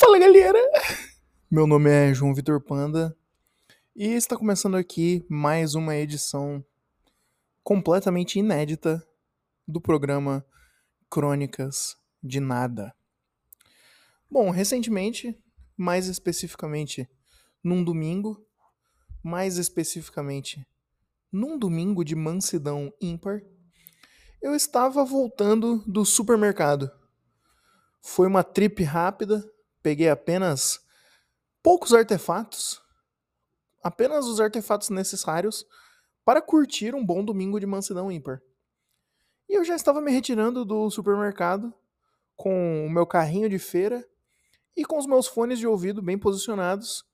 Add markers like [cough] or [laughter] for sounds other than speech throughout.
Fala galera! [laughs] Meu nome é João Vitor Panda e está começando aqui mais uma edição completamente inédita do programa Crônicas de Nada. Bom, recentemente, mais especificamente num domingo, mais especificamente num domingo de mansidão ímpar, eu estava voltando do supermercado. Foi uma trip rápida, peguei apenas poucos artefatos, apenas os artefatos necessários para curtir um bom domingo de mansidão ímpar. E eu já estava me retirando do supermercado com o meu carrinho de feira e com os meus fones de ouvido bem posicionados,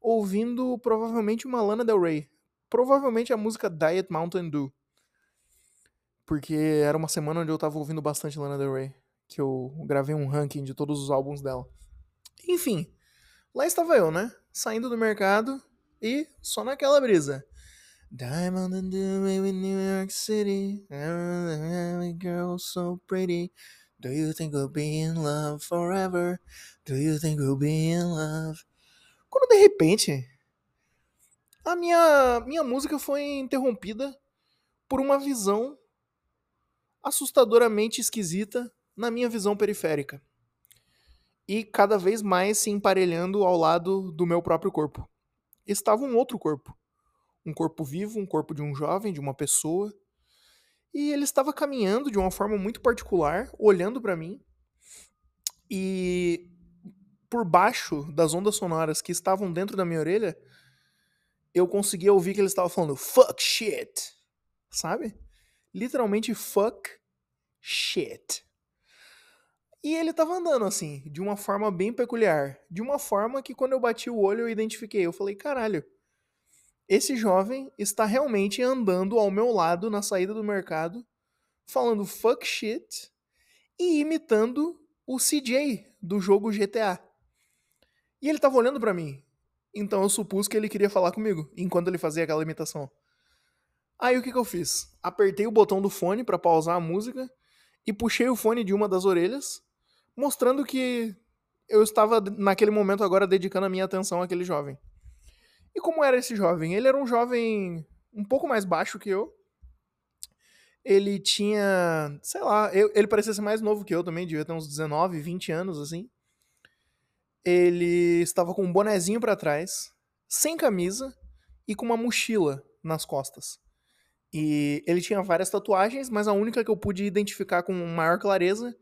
ouvindo provavelmente uma Lana Del Rey, provavelmente a música Diet Mountain Dew. Porque era uma semana onde eu tava ouvindo bastante Lana Del Rey, que eu gravei um ranking de todos os álbuns dela. Enfim, lá estava eu, né? Saindo do mercado e só naquela brisa. Diamond and in New York City, girl so pretty. Do you think we'll be in love forever? Do you think we'll be in love? Quando de repente a minha, minha música foi interrompida por uma visão assustadoramente esquisita na minha visão periférica. E cada vez mais se emparelhando ao lado do meu próprio corpo. Estava um outro corpo. Um corpo vivo, um corpo de um jovem, de uma pessoa. E ele estava caminhando de uma forma muito particular, olhando para mim. E por baixo das ondas sonoras que estavam dentro da minha orelha, eu conseguia ouvir que ele estava falando fuck shit. Sabe? Literalmente fuck shit. E ele tava andando assim, de uma forma bem peculiar. De uma forma que quando eu bati o olho eu identifiquei. Eu falei, caralho, esse jovem está realmente andando ao meu lado na saída do mercado, falando fuck shit e imitando o CJ do jogo GTA. E ele tava olhando para mim. Então eu supus que ele queria falar comigo enquanto ele fazia aquela imitação. Aí o que, que eu fiz? Apertei o botão do fone para pausar a música e puxei o fone de uma das orelhas, mostrando que eu estava naquele momento agora dedicando a minha atenção àquele jovem. E como era esse jovem? Ele era um jovem um pouco mais baixo que eu. Ele tinha, sei lá, eu, ele parecia ser mais novo que eu também, devia ter uns 19, 20 anos assim. Ele estava com um bonezinho para trás, sem camisa e com uma mochila nas costas. E ele tinha várias tatuagens, mas a única que eu pude identificar com maior clareza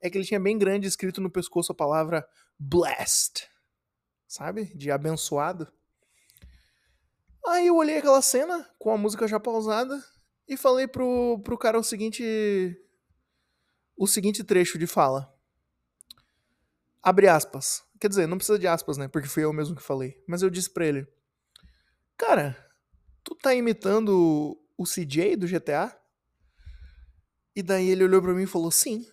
é que ele tinha bem grande escrito no pescoço a palavra blessed. Sabe? De abençoado. Aí eu olhei aquela cena com a música já pausada e falei pro, pro cara o seguinte o seguinte trecho de fala. Abre aspas. Quer dizer, não precisa de aspas, né? Porque fui eu mesmo que falei. Mas eu disse pra ele: Cara, tu tá imitando o CJ do GTA? E daí ele olhou para mim e falou: Sim,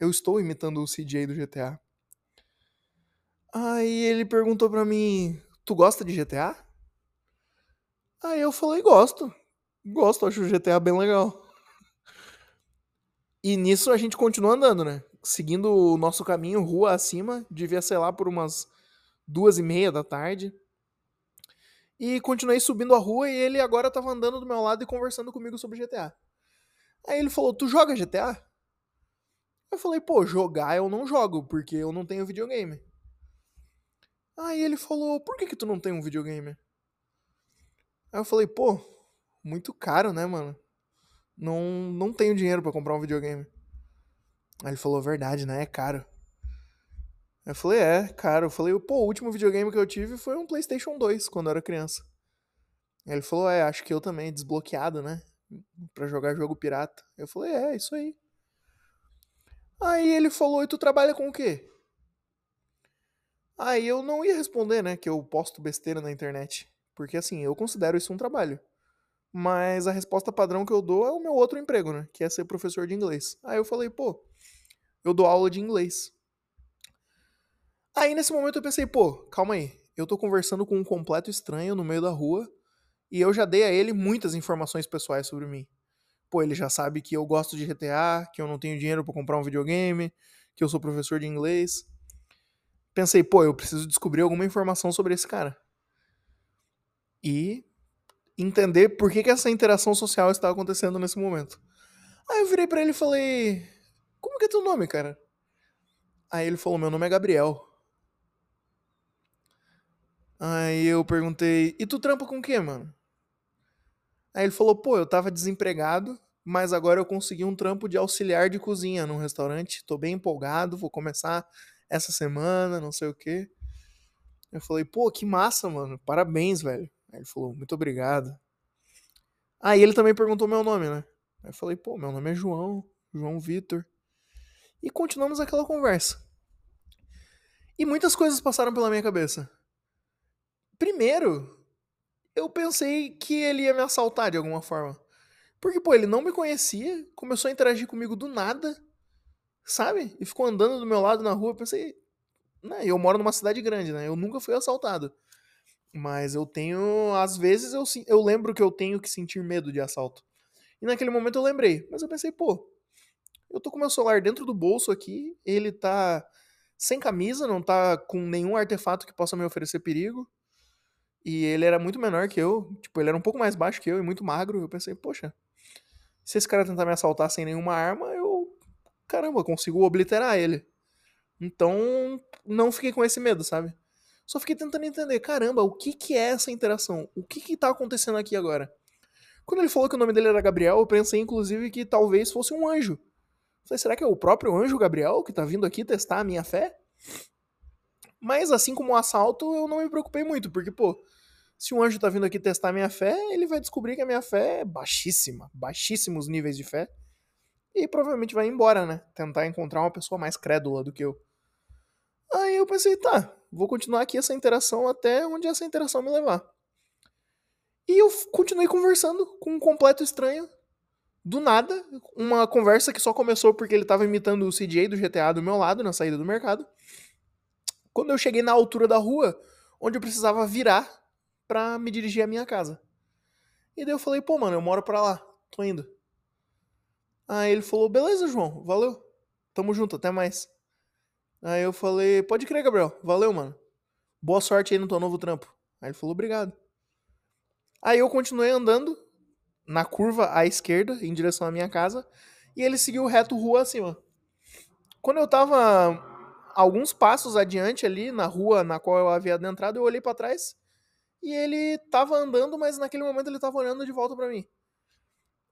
eu estou imitando o CJ do GTA. Aí ele perguntou para mim: Tu gosta de GTA? Aí eu falei: Gosto. Gosto, acho o GTA bem legal. E nisso a gente continua andando, né? Seguindo o nosso caminho, rua acima, devia ser lá por umas duas e meia da tarde. E continuei subindo a rua e ele agora tava andando do meu lado e conversando comigo sobre GTA. Aí ele falou: Tu joga GTA? Eu falei: Pô, jogar eu não jogo, porque eu não tenho videogame. Aí ele falou: Por que, que tu não tem um videogame? Aí eu falei: Pô, muito caro, né, mano? Não, não tenho dinheiro para comprar um videogame. Aí ele falou: Verdade, né? É caro. Eu falei, é, cara. Eu falei, pô, o último videogame que eu tive foi um PlayStation 2 quando eu era criança. Aí ele falou, é, acho que eu também, desbloqueado, né? Pra jogar jogo pirata. Eu falei, é, isso aí. Aí ele falou, e tu trabalha com o quê? Aí eu não ia responder, né, que eu posto besteira na internet. Porque assim, eu considero isso um trabalho. Mas a resposta padrão que eu dou é o meu outro emprego, né? Que é ser professor de inglês. Aí eu falei, pô, eu dou aula de inglês. Aí nesse momento eu pensei, pô, calma aí. Eu tô conversando com um completo estranho no meio da rua e eu já dei a ele muitas informações pessoais sobre mim. Pô, ele já sabe que eu gosto de GTA, que eu não tenho dinheiro para comprar um videogame, que eu sou professor de inglês. pensei, pô, eu preciso descobrir alguma informação sobre esse cara. E entender por que, que essa interação social está acontecendo nesse momento. Aí eu virei para ele e falei: Como que é teu nome, cara? Aí ele falou: Meu nome é Gabriel. Aí eu perguntei: E tu trampa com o quê, mano? Aí ele falou: Pô, eu tava desempregado, mas agora eu consegui um trampo de auxiliar de cozinha num restaurante. Tô bem empolgado, vou começar essa semana, não sei o quê. Eu falei: Pô, que massa, mano. Parabéns, velho. Aí ele falou: Muito obrigado. Aí ele também perguntou meu nome, né? Aí eu falei: Pô, meu nome é João, João Vitor. E continuamos aquela conversa. E muitas coisas passaram pela minha cabeça. Primeiro, eu pensei que ele ia me assaltar de alguma forma. Porque, pô, ele não me conhecia, começou a interagir comigo do nada, sabe? E ficou andando do meu lado na rua. Pensei, né? Eu moro numa cidade grande, né? Eu nunca fui assaltado. Mas eu tenho. Às vezes eu, eu lembro que eu tenho que sentir medo de assalto. E naquele momento eu lembrei. Mas eu pensei, pô, eu tô com meu celular dentro do bolso aqui, ele tá sem camisa, não tá com nenhum artefato que possa me oferecer perigo. E ele era muito menor que eu, tipo, ele era um pouco mais baixo que eu e muito magro. Eu pensei, poxa, se esse cara tentar me assaltar sem nenhuma arma, eu, caramba, consigo obliterar ele. Então, não fiquei com esse medo, sabe? Só fiquei tentando entender, caramba, o que que é essa interação? O que que tá acontecendo aqui agora? Quando ele falou que o nome dele era Gabriel, eu pensei inclusive que talvez fosse um anjo. Falei, será que é o próprio anjo Gabriel que tá vindo aqui testar a minha fé? Mas assim como o assalto, eu não me preocupei muito, porque, pô, se um anjo tá vindo aqui testar minha fé, ele vai descobrir que a minha fé é baixíssima, baixíssimos níveis de fé, e provavelmente vai embora, né? Tentar encontrar uma pessoa mais crédula do que eu. Aí eu pensei, tá, vou continuar aqui essa interação até onde essa interação me levar. E eu continuei conversando com um completo estranho, do nada, uma conversa que só começou porque ele tava imitando o CJ do GTA do meu lado, na saída do mercado. Quando eu cheguei na altura da rua, onde eu precisava virar pra me dirigir à minha casa. E daí eu falei, pô, mano, eu moro pra lá, tô indo. Aí ele falou, beleza, João, valeu. Tamo junto, até mais. Aí eu falei, pode crer, Gabriel, valeu, mano. Boa sorte aí no teu novo trampo. Aí ele falou, obrigado. Aí eu continuei andando, na curva à esquerda, em direção à minha casa, e ele seguiu reto rua acima. Quando eu tava alguns passos adiante ali na rua na qual eu havia adentrado, eu olhei para trás e ele tava andando, mas naquele momento ele tava olhando de volta para mim.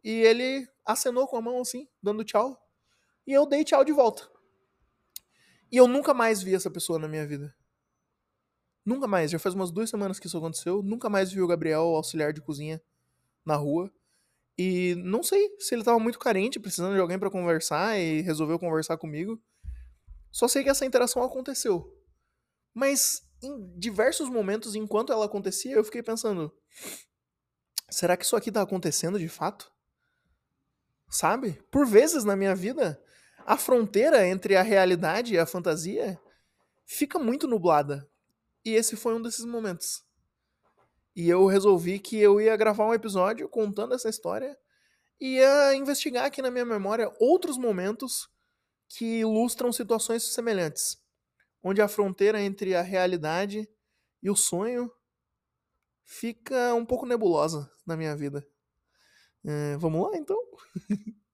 E ele acenou com a mão assim, dando tchau, e eu dei tchau de volta. E eu nunca mais vi essa pessoa na minha vida. Nunca mais. Já faz umas duas semanas que isso aconteceu. Nunca mais vi o Gabriel, auxiliar de cozinha, na rua. E não sei se ele tava muito carente, precisando de alguém para conversar e resolveu conversar comigo. Só sei que essa interação aconteceu. Mas em diversos momentos, enquanto ela acontecia, eu fiquei pensando: será que isso aqui tá acontecendo de fato? Sabe? Por vezes na minha vida, a fronteira entre a realidade e a fantasia fica muito nublada. E esse foi um desses momentos. E eu resolvi que eu ia gravar um episódio contando essa história e ia investigar aqui na minha memória outros momentos que ilustram situações semelhantes, onde a fronteira entre a realidade e o sonho fica um pouco nebulosa na minha vida. É, vamos lá então? [laughs]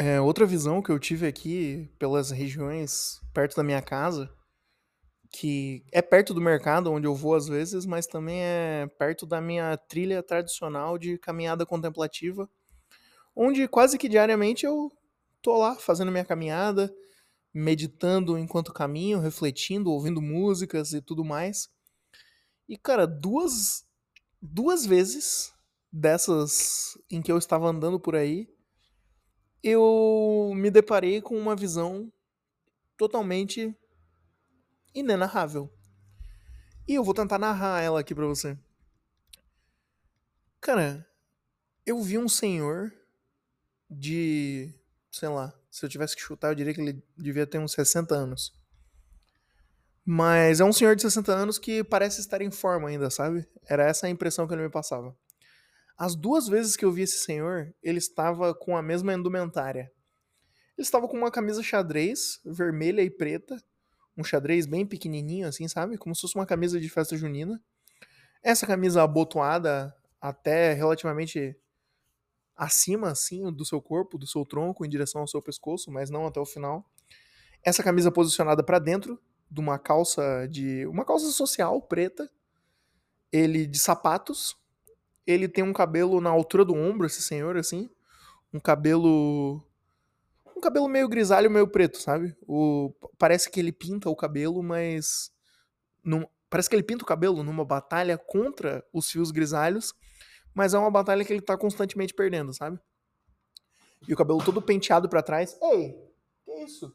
É, outra visão que eu tive aqui pelas regiões perto da minha casa, que é perto do mercado onde eu vou às vezes, mas também é perto da minha trilha tradicional de caminhada contemplativa, onde quase que diariamente eu tô lá fazendo minha caminhada, meditando enquanto caminho, refletindo, ouvindo músicas e tudo mais. E cara, duas duas vezes dessas em que eu estava andando por aí, eu me deparei com uma visão totalmente inenarrável. E eu vou tentar narrar ela aqui para você. Cara, eu vi um senhor de sei lá, se eu tivesse que chutar, eu diria que ele devia ter uns 60 anos. Mas é um senhor de 60 anos que parece estar em forma ainda, sabe? Era essa a impressão que ele me passava. As duas vezes que eu vi esse senhor, ele estava com a mesma indumentária. Ele estava com uma camisa xadrez, vermelha e preta, um xadrez bem pequenininho assim, sabe? Como se fosse uma camisa de festa junina. Essa camisa abotoada até relativamente acima assim do seu corpo, do seu tronco em direção ao seu pescoço, mas não até o final. Essa camisa posicionada para dentro de uma calça de uma calça social preta, ele de sapatos, ele tem um cabelo na altura do ombro, esse senhor assim, um cabelo um cabelo meio grisalho, meio preto, sabe? O parece que ele pinta o cabelo, mas não, parece que ele pinta o cabelo numa batalha contra os fios grisalhos, mas é uma batalha que ele tá constantemente perdendo, sabe? E o cabelo todo penteado para trás. Ei, que isso?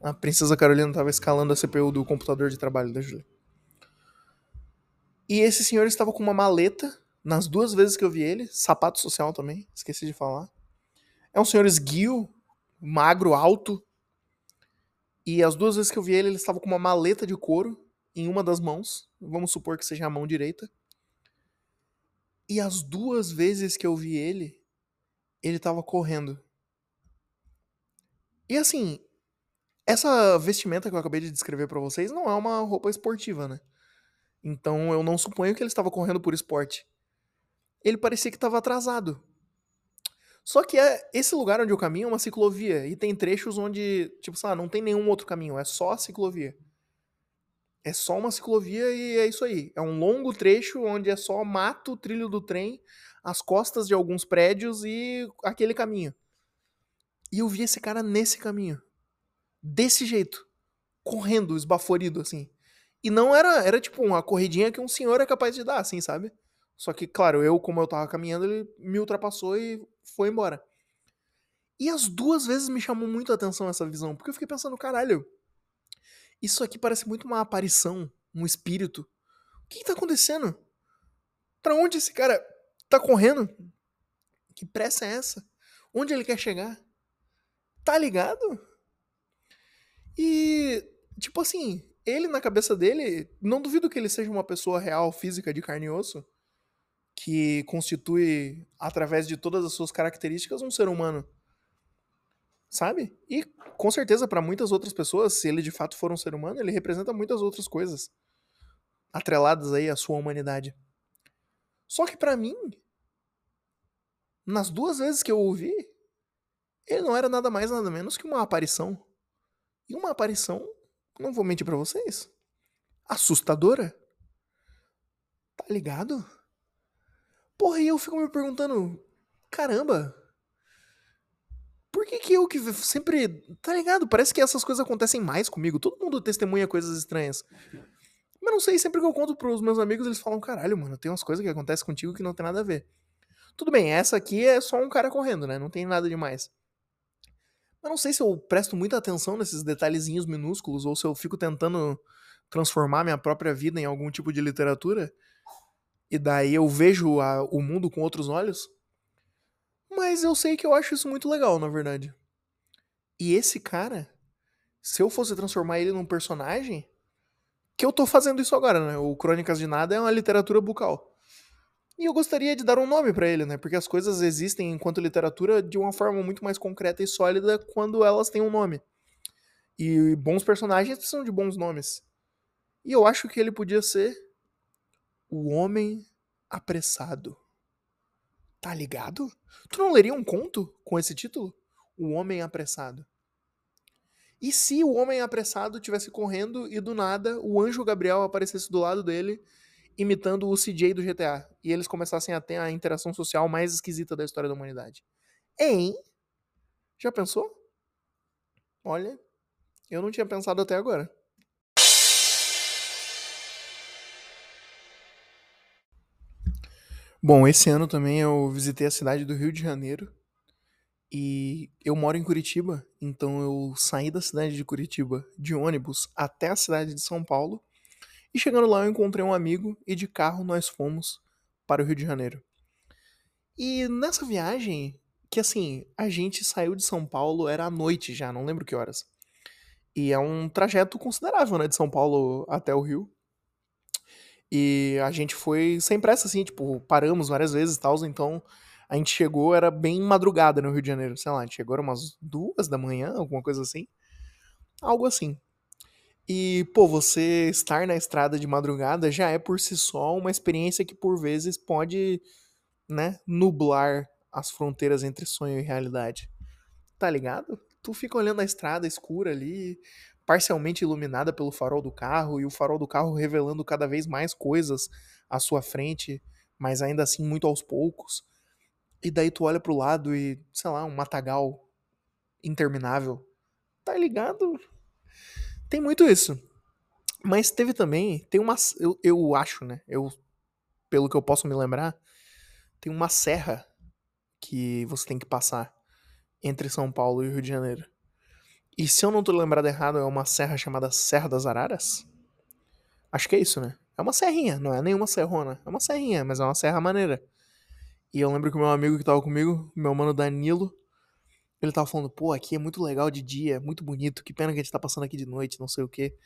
A princesa Carolina estava escalando a CPU do computador de trabalho da Julia. E esse senhor estava com uma maleta nas duas vezes que eu vi ele, sapato social também, esqueci de falar. É um senhor esguio, magro, alto. E as duas vezes que eu vi ele, ele estava com uma maleta de couro em uma das mãos. Vamos supor que seja a mão direita. E as duas vezes que eu vi ele, ele estava correndo. E assim, essa vestimenta que eu acabei de descrever para vocês não é uma roupa esportiva, né? Então eu não suponho que ele estava correndo por esporte. Ele parecia que estava atrasado. Só que é, esse lugar onde eu caminho é uma ciclovia e tem trechos onde, tipo, sabe, não tem nenhum outro caminho, é só a ciclovia. É só uma ciclovia e é isso aí. É um longo trecho onde é só mato, trilho do trem, as costas de alguns prédios e aquele caminho. E eu vi esse cara nesse caminho desse jeito, correndo, esbaforido, assim. E não era, era tipo uma corridinha que um senhor é capaz de dar, assim, sabe? Só que, claro, eu, como eu tava caminhando, ele me ultrapassou e foi embora. E as duas vezes me chamou muito a atenção essa visão, porque eu fiquei pensando, caralho, isso aqui parece muito uma aparição, um espírito. O que, que tá acontecendo? Pra onde esse cara tá correndo? Que pressa é essa? Onde ele quer chegar? Tá ligado? E, tipo assim, ele na cabeça dele, não duvido que ele seja uma pessoa real, física, de carne e osso, que constitui, através de todas as suas características, um ser humano. Sabe? E com certeza, para muitas outras pessoas, se ele de fato for um ser humano, ele representa muitas outras coisas atreladas aí à sua humanidade. Só que para mim, nas duas vezes que eu ouvi, ele não era nada mais nada menos que uma aparição. E uma aparição, não vou mentir para vocês, assustadora. Tá ligado? Porra, e eu fico me perguntando, caramba, por que que eu que sempre, tá ligado? Parece que essas coisas acontecem mais comigo. Todo mundo testemunha coisas estranhas. Mas não sei, sempre que eu conto pros meus amigos, eles falam, caralho, mano, tem umas coisas que acontecem contigo que não tem nada a ver. Tudo bem, essa aqui é só um cara correndo, né? Não tem nada demais. Eu não sei se eu presto muita atenção nesses detalhezinhos minúsculos ou se eu fico tentando transformar minha própria vida em algum tipo de literatura e daí eu vejo a, o mundo com outros olhos. Mas eu sei que eu acho isso muito legal, na verdade. E esse cara, se eu fosse transformar ele num personagem, que eu tô fazendo isso agora, né? O Crônicas de Nada é uma literatura bucal. E eu gostaria de dar um nome para ele, né? Porque as coisas existem enquanto literatura de uma forma muito mais concreta e sólida quando elas têm um nome. E bons personagens precisam de bons nomes. E eu acho que ele podia ser o Homem Apressado. Tá ligado? Tu não leria um conto com esse título? O Homem Apressado. E se o Homem Apressado tivesse correndo e do nada o anjo Gabriel aparecesse do lado dele imitando o CJ do GTA. E eles começassem a ter a interação social mais esquisita da história da humanidade. Hein? Já pensou? Olha, eu não tinha pensado até agora. Bom, esse ano também eu visitei a cidade do Rio de Janeiro. E eu moro em Curitiba, então eu saí da cidade de Curitiba de ônibus até a cidade de São Paulo e chegando lá eu encontrei um amigo e de carro nós fomos para o Rio de Janeiro. E nessa viagem, que assim, a gente saiu de São Paulo, era à noite já, não lembro que horas. E é um trajeto considerável, né, de São Paulo até o Rio. E a gente foi sem pressa, assim, tipo, paramos várias vezes e tal, então a gente chegou, era bem madrugada no Rio de Janeiro, sei lá, a gente chegou era umas duas da manhã, alguma coisa assim. Algo assim. E, pô, você estar na estrada de madrugada já é por si só uma experiência que por vezes pode, né, nublar as fronteiras entre sonho e realidade. Tá ligado? Tu fica olhando a estrada escura ali, parcialmente iluminada pelo farol do carro, e o farol do carro revelando cada vez mais coisas à sua frente, mas ainda assim muito aos poucos. E daí tu olha pro lado e, sei lá, um matagal interminável. Tá ligado? Tem muito isso. Mas teve também, tem uma, eu, eu acho, né? Eu, pelo que eu posso me lembrar, tem uma serra que você tem que passar entre São Paulo e Rio de Janeiro. E se eu não tô lembrado errado, é uma serra chamada Serra das Araras? Acho que é isso, né? É uma serrinha, não é nenhuma serrona. É uma serrinha, mas é uma serra maneira. E eu lembro que o meu amigo que tava comigo, meu mano Danilo, ele tava falando, pô, aqui é muito legal de dia, é muito bonito, que pena que a gente tá passando aqui de noite, não sei o quê.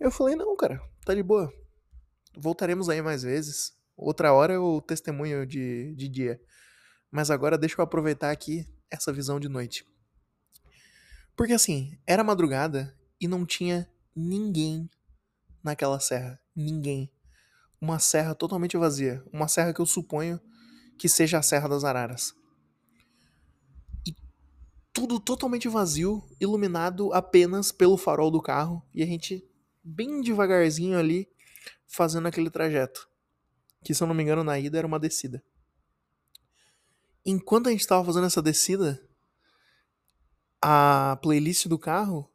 Eu falei, não, cara, tá de boa. Voltaremos aí mais vezes. Outra hora eu testemunho de, de dia. Mas agora deixa eu aproveitar aqui essa visão de noite. Porque assim, era madrugada e não tinha ninguém naquela serra. Ninguém. Uma serra totalmente vazia. Uma serra que eu suponho que seja a Serra das Araras. E tudo totalmente vazio, iluminado apenas pelo farol do carro. E a gente, bem devagarzinho ali, fazendo aquele trajeto. Que se eu não me engano, na ida era uma descida enquanto a gente estava fazendo essa descida, a playlist do carro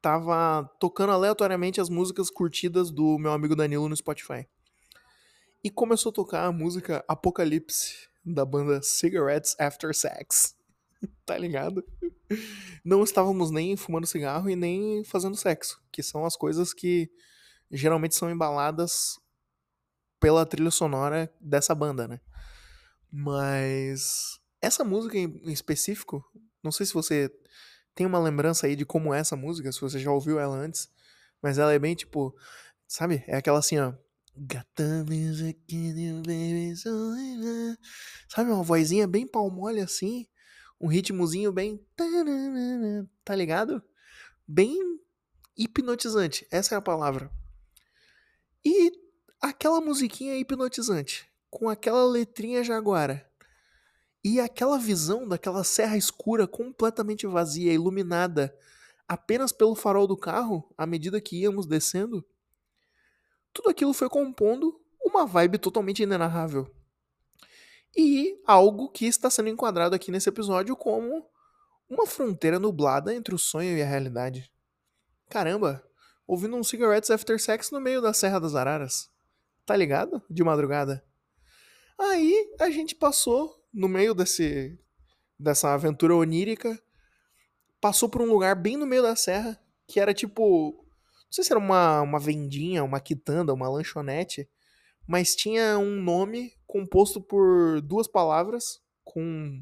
tava tocando aleatoriamente as músicas curtidas do meu amigo Danilo no Spotify. E começou a tocar a música Apocalipse, da banda Cigarettes After Sex. [laughs] tá ligado? Não estávamos nem fumando cigarro e nem fazendo sexo, que são as coisas que geralmente são embaladas pela trilha sonora dessa banda, né? Mas essa música em específico, não sei se você tem uma lembrança aí de como é essa música, se você já ouviu ela antes, mas ela é bem tipo, sabe? É aquela assim, ó. Sabe, uma vozinha bem palmole assim, um ritmozinho bem. Tá ligado? Bem hipnotizante, essa é a palavra. E aquela musiquinha hipnotizante com aquela letrinha jaguara. E aquela visão daquela serra escura completamente vazia, iluminada apenas pelo farol do carro, à medida que íamos descendo, tudo aquilo foi compondo uma vibe totalmente inenarrável. E algo que está sendo enquadrado aqui nesse episódio como uma fronteira nublada entre o sonho e a realidade. Caramba, ouvindo um Cigarettes After Sex no meio da Serra das Araras. Tá ligado? De madrugada. Aí a gente passou no meio desse dessa aventura onírica, passou por um lugar bem no meio da serra, que era tipo, não sei se era uma, uma vendinha, uma quitanda, uma lanchonete, mas tinha um nome composto por duas palavras com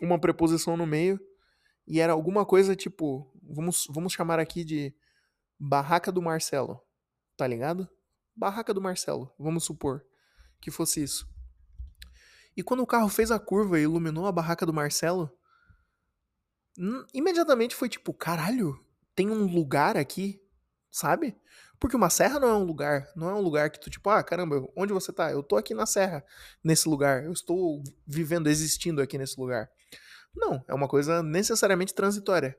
uma preposição no meio e era alguma coisa tipo, vamos vamos chamar aqui de Barraca do Marcelo, tá ligado? Barraca do Marcelo, vamos supor que fosse isso. E quando o carro fez a curva e iluminou a barraca do Marcelo, imediatamente foi tipo, caralho, tem um lugar aqui, sabe? Porque uma serra não é um lugar, não é um lugar que tu tipo, ah, caramba, onde você tá? Eu tô aqui na serra, nesse lugar, eu estou vivendo, existindo aqui nesse lugar. Não, é uma coisa necessariamente transitória.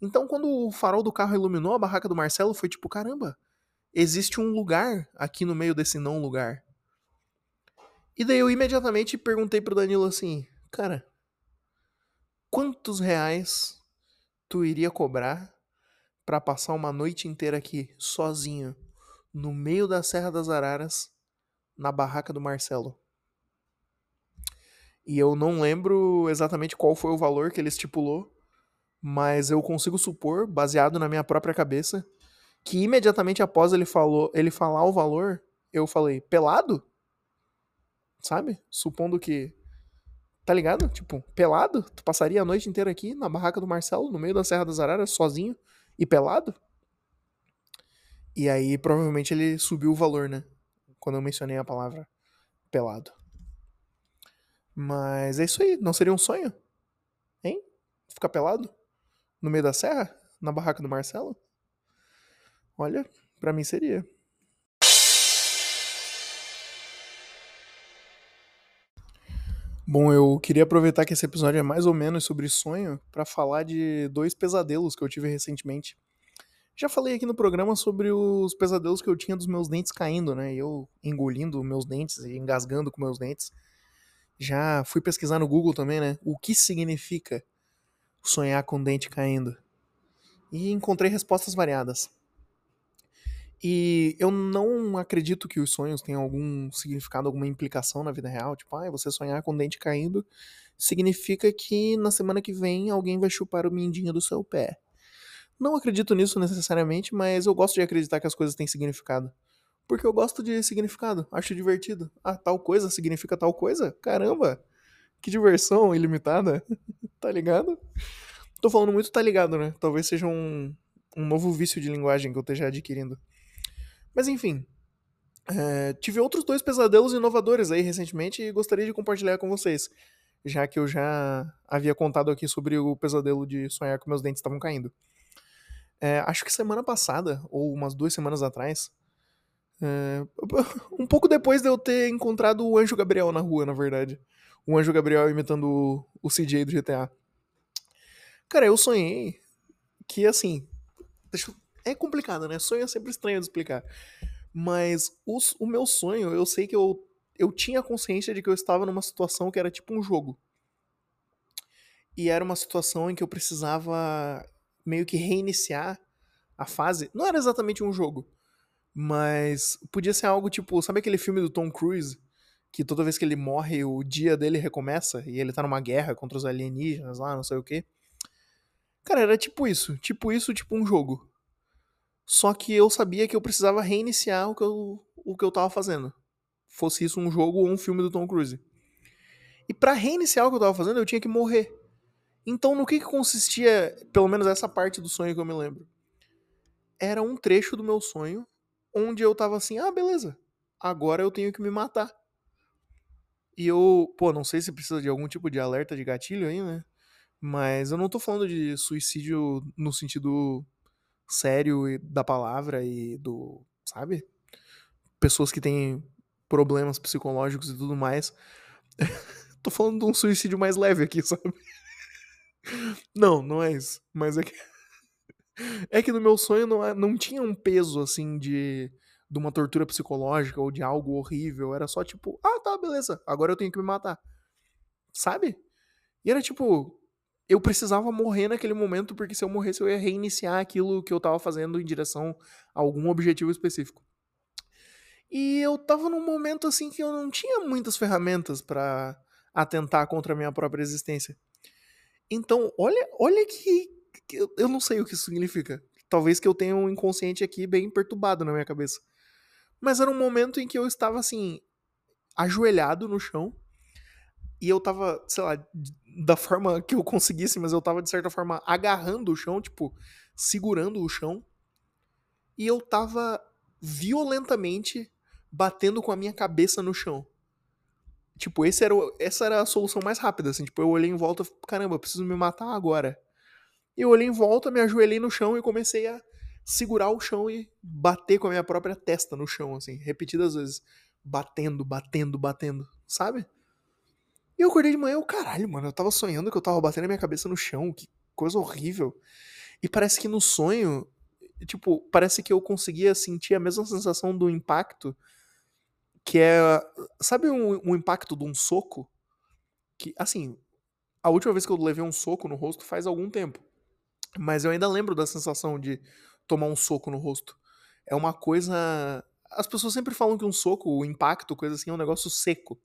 Então, quando o farol do carro iluminou a barraca do Marcelo, foi tipo, caramba, existe um lugar aqui no meio desse não lugar. E daí eu imediatamente perguntei pro Danilo assim, cara, quantos reais tu iria cobrar para passar uma noite inteira aqui, sozinho, no meio da Serra das Araras, na barraca do Marcelo? E eu não lembro exatamente qual foi o valor que ele estipulou, mas eu consigo supor, baseado na minha própria cabeça, que imediatamente após ele falou, ele falar o valor, eu falei: "Pelado?" Sabe? Supondo que Tá ligado? Tipo, pelado? Tu passaria a noite inteira aqui na barraca do Marcelo, no meio da Serra das Araras, sozinho e pelado? E aí, provavelmente, ele subiu o valor, né? Quando eu mencionei a palavra pelado. Mas é isso aí, não seria um sonho? Hein? Ficar pelado? No meio da serra? Na barraca do Marcelo? Olha, para mim seria. Bom, eu queria aproveitar que esse episódio é mais ou menos sobre sonho para falar de dois pesadelos que eu tive recentemente. Já falei aqui no programa sobre os pesadelos que eu tinha dos meus dentes caindo, né? Eu engolindo meus dentes e engasgando com meus dentes. Já fui pesquisar no Google também, né? O que significa sonhar com dente caindo? E encontrei respostas variadas. E eu não acredito que os sonhos tenham algum significado, alguma implicação na vida real. Tipo, ah, você sonhar com o dente caindo significa que na semana que vem alguém vai chupar o mindinho do seu pé. Não acredito nisso necessariamente, mas eu gosto de acreditar que as coisas têm significado. Porque eu gosto de significado, acho divertido. Ah, tal coisa significa tal coisa? Caramba! Que diversão ilimitada, [laughs] tá ligado? Tô falando muito tá ligado, né? Talvez seja um, um novo vício de linguagem que eu esteja adquirindo. Mas enfim, é, tive outros dois pesadelos inovadores aí recentemente e gostaria de compartilhar com vocês, já que eu já havia contado aqui sobre o pesadelo de sonhar que meus dentes estavam caindo. É, acho que semana passada, ou umas duas semanas atrás, é, [laughs] um pouco depois de eu ter encontrado o Anjo Gabriel na rua, na verdade. O Anjo Gabriel imitando o, o CJ do GTA. Cara, eu sonhei que, assim. Deixa eu é complicado, né? Sonho é sempre estranho de explicar. Mas o meu sonho, eu sei que eu, eu tinha consciência de que eu estava numa situação que era tipo um jogo. E era uma situação em que eu precisava meio que reiniciar a fase. Não era exatamente um jogo, mas podia ser algo tipo, sabe aquele filme do Tom Cruise? Que toda vez que ele morre, o dia dele recomeça e ele tá numa guerra contra os alienígenas lá, não sei o quê. Cara, era tipo isso. Tipo isso, tipo um jogo. Só que eu sabia que eu precisava reiniciar o que eu, o que eu tava fazendo. Fosse isso um jogo ou um filme do Tom Cruise. E para reiniciar o que eu tava fazendo, eu tinha que morrer. Então, no que, que consistia, pelo menos essa parte do sonho que eu me lembro? Era um trecho do meu sonho onde eu tava assim: ah, beleza, agora eu tenho que me matar. E eu, pô, não sei se precisa de algum tipo de alerta de gatilho aí, né? Mas eu não tô falando de suicídio no sentido sério da palavra e do, sabe? Pessoas que têm problemas psicológicos e tudo mais. [laughs] Tô falando de um suicídio mais leve aqui, [laughs] sabe? Não, não é isso. Mas é que. [laughs] É que no meu sonho não, não tinha um peso, assim, de, de uma tortura psicológica ou de algo horrível. Era só tipo, ah, tá, beleza, agora eu tenho que me matar. Sabe? E era tipo, eu precisava morrer naquele momento, porque se eu morresse eu ia reiniciar aquilo que eu tava fazendo em direção a algum objetivo específico. E eu tava num momento assim que eu não tinha muitas ferramentas para atentar contra a minha própria existência. Então, olha, olha que, que eu não sei o que isso significa. Talvez que eu tenha um inconsciente aqui bem perturbado na minha cabeça. Mas era um momento em que eu estava assim, ajoelhado no chão, e eu tava, sei lá, da forma que eu conseguisse, mas eu tava de certa forma agarrando o chão, tipo, segurando o chão. E eu tava violentamente batendo com a minha cabeça no chão. Tipo, esse era o, essa era a solução mais rápida, assim. Tipo, eu olhei em volta, caramba, preciso me matar agora. E eu olhei em volta, me ajoelhei no chão e comecei a segurar o chão e bater com a minha própria testa no chão, assim, repetidas vezes. Batendo, batendo, batendo, sabe? E eu acordei de manhã, eu, caralho, mano, eu tava sonhando que eu tava batendo a minha cabeça no chão, que coisa horrível. E parece que no sonho, tipo, parece que eu conseguia sentir a mesma sensação do impacto, que é, sabe um, um impacto de um soco? Que, assim, a última vez que eu levei um soco no rosto faz algum tempo. Mas eu ainda lembro da sensação de tomar um soco no rosto. É uma coisa. As pessoas sempre falam que um soco, o impacto, coisa assim, é um negócio seco.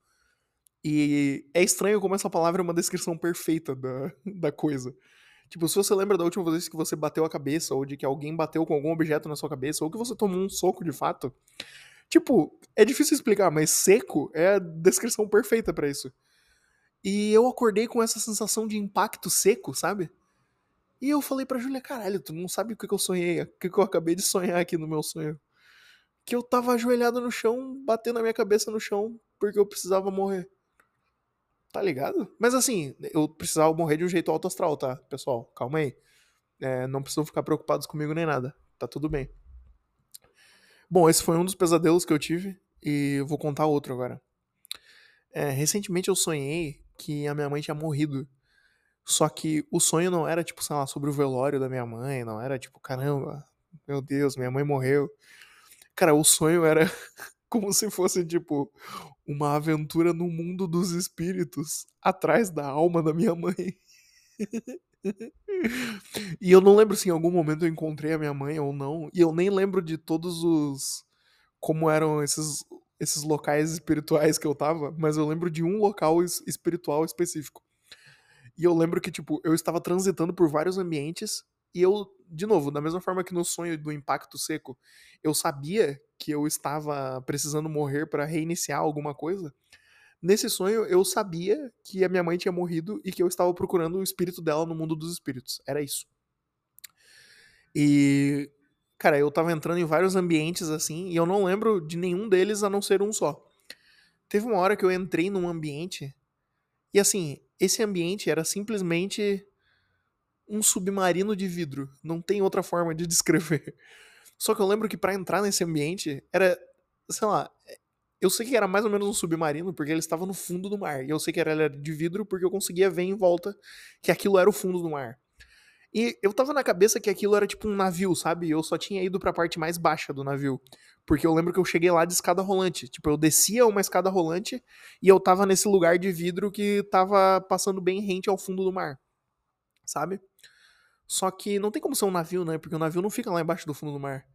E é estranho como essa palavra é uma descrição perfeita da, [laughs] da coisa. Tipo, se você lembra da última vez que você bateu a cabeça, ou de que alguém bateu com algum objeto na sua cabeça, ou que você tomou um soco de fato. Tipo, é difícil explicar, mas seco é a descrição perfeita para isso. E eu acordei com essa sensação de impacto seco, sabe? E eu falei pra Júlia, caralho, tu não sabe o que, que eu sonhei, o que, que eu acabei de sonhar aqui no meu sonho. Que eu tava ajoelhado no chão, batendo a minha cabeça no chão, porque eu precisava morrer. Tá ligado? Mas assim, eu precisava morrer de um jeito alto astral, tá, pessoal? Calma aí. É, não precisam ficar preocupados comigo nem nada. Tá tudo bem. Bom, esse foi um dos pesadelos que eu tive e eu vou contar outro agora. É, recentemente eu sonhei que a minha mãe tinha morrido. Só que o sonho não era, tipo, sei lá, sobre o velório da minha mãe, não era tipo, caramba, meu Deus, minha mãe morreu. Cara, o sonho era [laughs] como se fosse, tipo, uma aventura no mundo dos espíritos atrás da alma da minha mãe. e eu não lembro se em algum momento eu encontrei a minha mãe ou não. E eu nem lembro de todos os. como eram esses, esses locais espirituais que eu tava, mas eu lembro de um local espiritual específico. E eu lembro que, tipo, eu estava transitando por vários ambientes e eu, de novo, da mesma forma que no sonho do impacto seco, eu sabia que eu estava precisando morrer para reiniciar alguma coisa. Nesse sonho, eu sabia que a minha mãe tinha morrido e que eu estava procurando o espírito dela no mundo dos espíritos. Era isso. E, cara, eu tava entrando em vários ambientes assim, e eu não lembro de nenhum deles a não ser um só. Teve uma hora que eu entrei num ambiente, e assim, esse ambiente era simplesmente um submarino de vidro. Não tem outra forma de [laughs] descrever. Só que eu lembro que para entrar nesse ambiente era, sei lá, eu sei que era mais ou menos um submarino porque ele estava no fundo do mar. E eu sei que era de vidro porque eu conseguia ver em volta que aquilo era o fundo do mar. E eu tava na cabeça que aquilo era tipo um navio, sabe? Eu só tinha ido pra parte mais baixa do navio. Porque eu lembro que eu cheguei lá de escada rolante. Tipo, eu descia uma escada rolante e eu tava nesse lugar de vidro que tava passando bem rente ao fundo do mar. Sabe? Só que não tem como ser um navio, né? Porque o navio não fica lá embaixo do fundo do mar.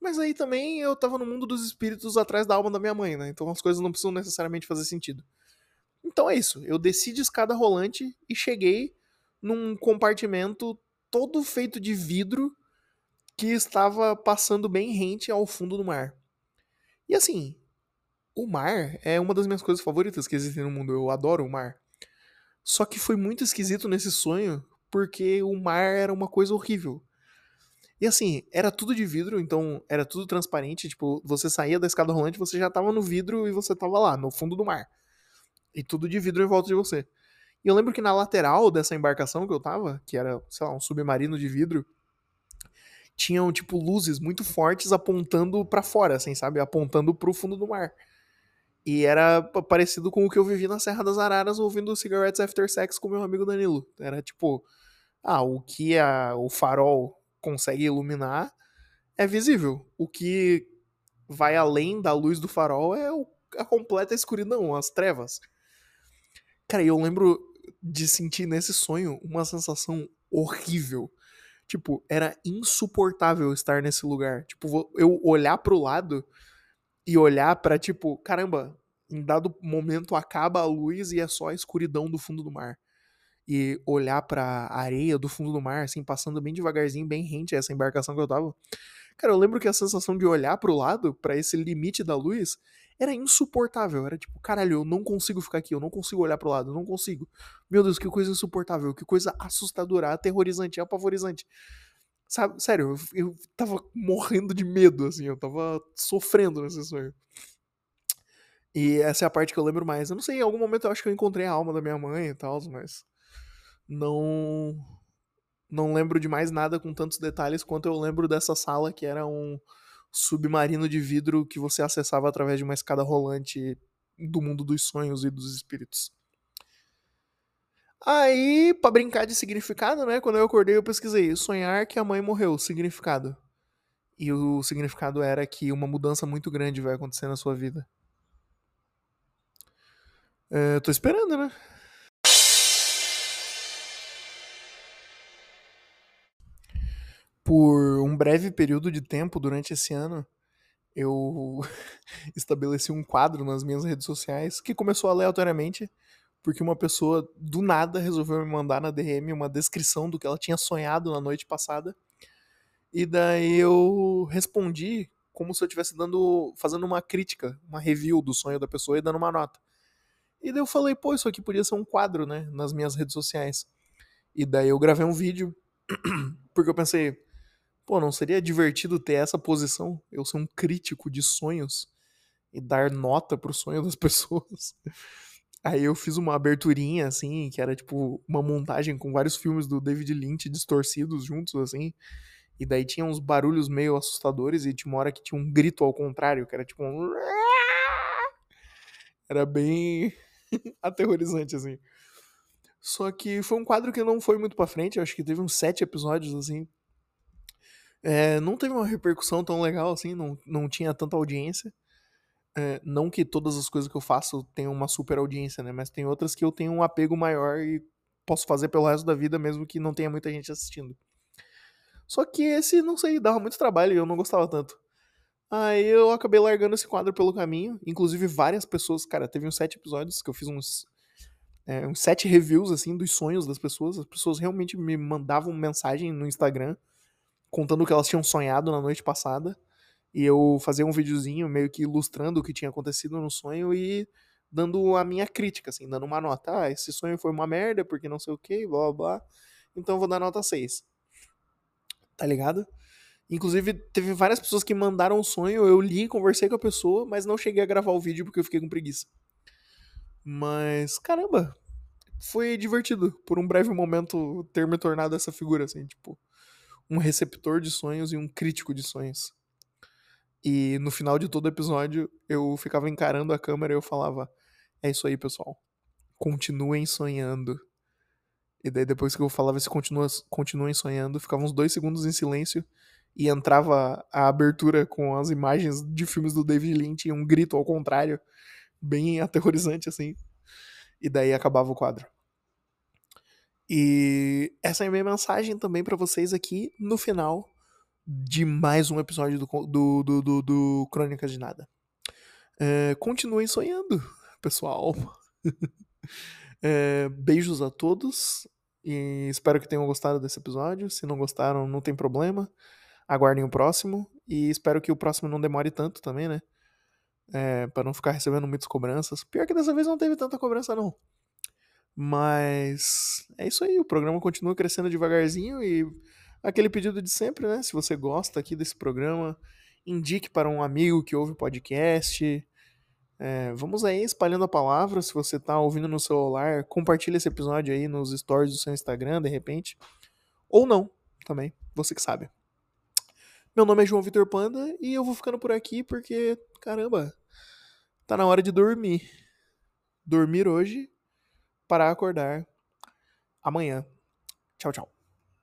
Mas aí também eu tava no mundo dos espíritos atrás da alma da minha mãe, né? Então as coisas não precisam necessariamente fazer sentido. Então é isso. Eu desci de escada rolante e cheguei num compartimento todo feito de vidro que estava passando bem rente ao fundo do mar. E assim, o mar é uma das minhas coisas favoritas que existem no mundo. Eu adoro o mar. Só que foi muito esquisito nesse sonho, porque o mar era uma coisa horrível. E assim, era tudo de vidro, então era tudo transparente. Tipo, você saía da escada rolante, você já tava no vidro e você tava lá, no fundo do mar. E tudo de vidro em volta de você. E eu lembro que na lateral dessa embarcação que eu tava, que era, sei lá, um submarino de vidro, tinham, tipo, luzes muito fortes apontando para fora, assim, sabe? Apontando pro fundo do mar. E era parecido com o que eu vivi na Serra das Araras ouvindo Cigarettes After Sex com meu amigo Danilo. Era tipo, ah, o que a, o farol consegue iluminar é visível. O que vai além da luz do farol é o, a completa escuridão, as trevas. Cara, eu lembro de sentir nesse sonho uma sensação horrível. Tipo, era insuportável estar nesse lugar. Tipo, eu olhar pro lado e olhar para tipo, caramba, em dado momento acaba a luz e é só a escuridão do fundo do mar. E olhar pra areia do fundo do mar, assim, passando bem devagarzinho, bem rente a essa embarcação que eu tava. Cara, eu lembro que a sensação de olhar pro lado, para esse limite da luz, era insuportável. Era tipo, caralho, eu não consigo ficar aqui, eu não consigo olhar pro lado, eu não consigo. Meu Deus, que coisa insuportável, que coisa assustadora, aterrorizante, apavorizante. Sabe, sério, eu, eu tava morrendo de medo, assim, eu tava sofrendo nesse sonho. E essa é a parte que eu lembro mais. Eu não sei, em algum momento eu acho que eu encontrei a alma da minha mãe e tal, mas. Não. Não lembro de mais nada com tantos detalhes quanto eu lembro dessa sala que era um submarino de vidro que você acessava através de uma escada rolante do mundo dos sonhos e dos espíritos. Aí, para brincar de significado, né? Quando eu acordei, eu pesquisei sonhar que a mãe morreu, significado. E o significado era que uma mudança muito grande vai acontecer na sua vida. É, tô esperando, né? Por um breve período de tempo durante esse ano, eu [laughs] estabeleci um quadro nas minhas redes sociais que começou aleatoriamente, porque uma pessoa do nada resolveu me mandar na DM uma descrição do que ela tinha sonhado na noite passada. E daí eu respondi como se eu estivesse dando fazendo uma crítica, uma review do sonho da pessoa e dando uma nota. E daí eu falei, pô, isso aqui podia ser um quadro, né? Nas minhas redes sociais. E daí eu gravei um vídeo, [clears throat] porque eu pensei, pô, não seria divertido ter essa posição? Eu ser um crítico de sonhos e dar nota pro sonho das [laughs] pessoas. Aí eu fiz uma aberturinha, assim, que era tipo uma montagem com vários filmes do David Lynch distorcidos juntos, assim. E daí tinha uns barulhos meio assustadores e tinha uma hora que tinha um grito ao contrário, que era tipo um. [laughs] Era bem [laughs] aterrorizante, assim. Só que foi um quadro que não foi muito pra frente, eu acho que teve uns sete episódios, assim. É, não teve uma repercussão tão legal, assim, não, não tinha tanta audiência. É, não que todas as coisas que eu faço tenham uma super audiência, né? Mas tem outras que eu tenho um apego maior e posso fazer pelo resto da vida, mesmo que não tenha muita gente assistindo. Só que esse, não sei, dava muito trabalho e eu não gostava tanto. Aí eu acabei largando esse quadro pelo caminho. Inclusive, várias pessoas, cara, teve uns sete episódios que eu fiz uns é, uns sete reviews, assim, dos sonhos das pessoas. As pessoas realmente me mandavam mensagem no Instagram contando o que elas tinham sonhado na noite passada. E eu fazia um videozinho meio que ilustrando o que tinha acontecido no sonho e dando a minha crítica, assim, dando uma nota. Ah, esse sonho foi uma merda, porque não sei o que, blá blá. Então vou dar nota 6. Tá ligado? Inclusive, teve várias pessoas que mandaram um sonho, eu li, conversei com a pessoa, mas não cheguei a gravar o vídeo porque eu fiquei com preguiça. Mas, caramba, foi divertido por um breve momento ter me tornado essa figura, assim, tipo, um receptor de sonhos e um crítico de sonhos. E no final de todo episódio eu ficava encarando a câmera e eu falava: É isso aí, pessoal. Continuem sonhando. E daí depois que eu falava esse continua, continuem sonhando, ficava uns dois segundos em silêncio e entrava a abertura com as imagens de filmes do David Lynch e um grito ao contrário bem aterrorizante, assim. E daí acabava o quadro. E essa é a minha mensagem também para vocês aqui no final de mais um episódio do, do, do, do, do Crônicas de Nada. É, continuem sonhando, pessoal. [laughs] é, beijos a todos e espero que tenham gostado desse episódio. Se não gostaram, não tem problema. Aguardem o próximo e espero que o próximo não demore tanto também, né? é, para não ficar recebendo muitas cobranças. Pior que dessa vez não teve tanta cobrança, não. Mas é isso aí, o programa continua crescendo devagarzinho e aquele pedido de sempre, né? Se você gosta aqui desse programa, indique para um amigo que ouve o podcast. É, vamos aí espalhando a palavra. Se você está ouvindo no celular, compartilhe esse episódio aí nos stories do seu Instagram, de repente. Ou não, também. Você que sabe. Meu nome é João Vitor Panda e eu vou ficando por aqui porque, caramba, Tá na hora de dormir. Dormir hoje para acordar amanhã. Tchau, tchau.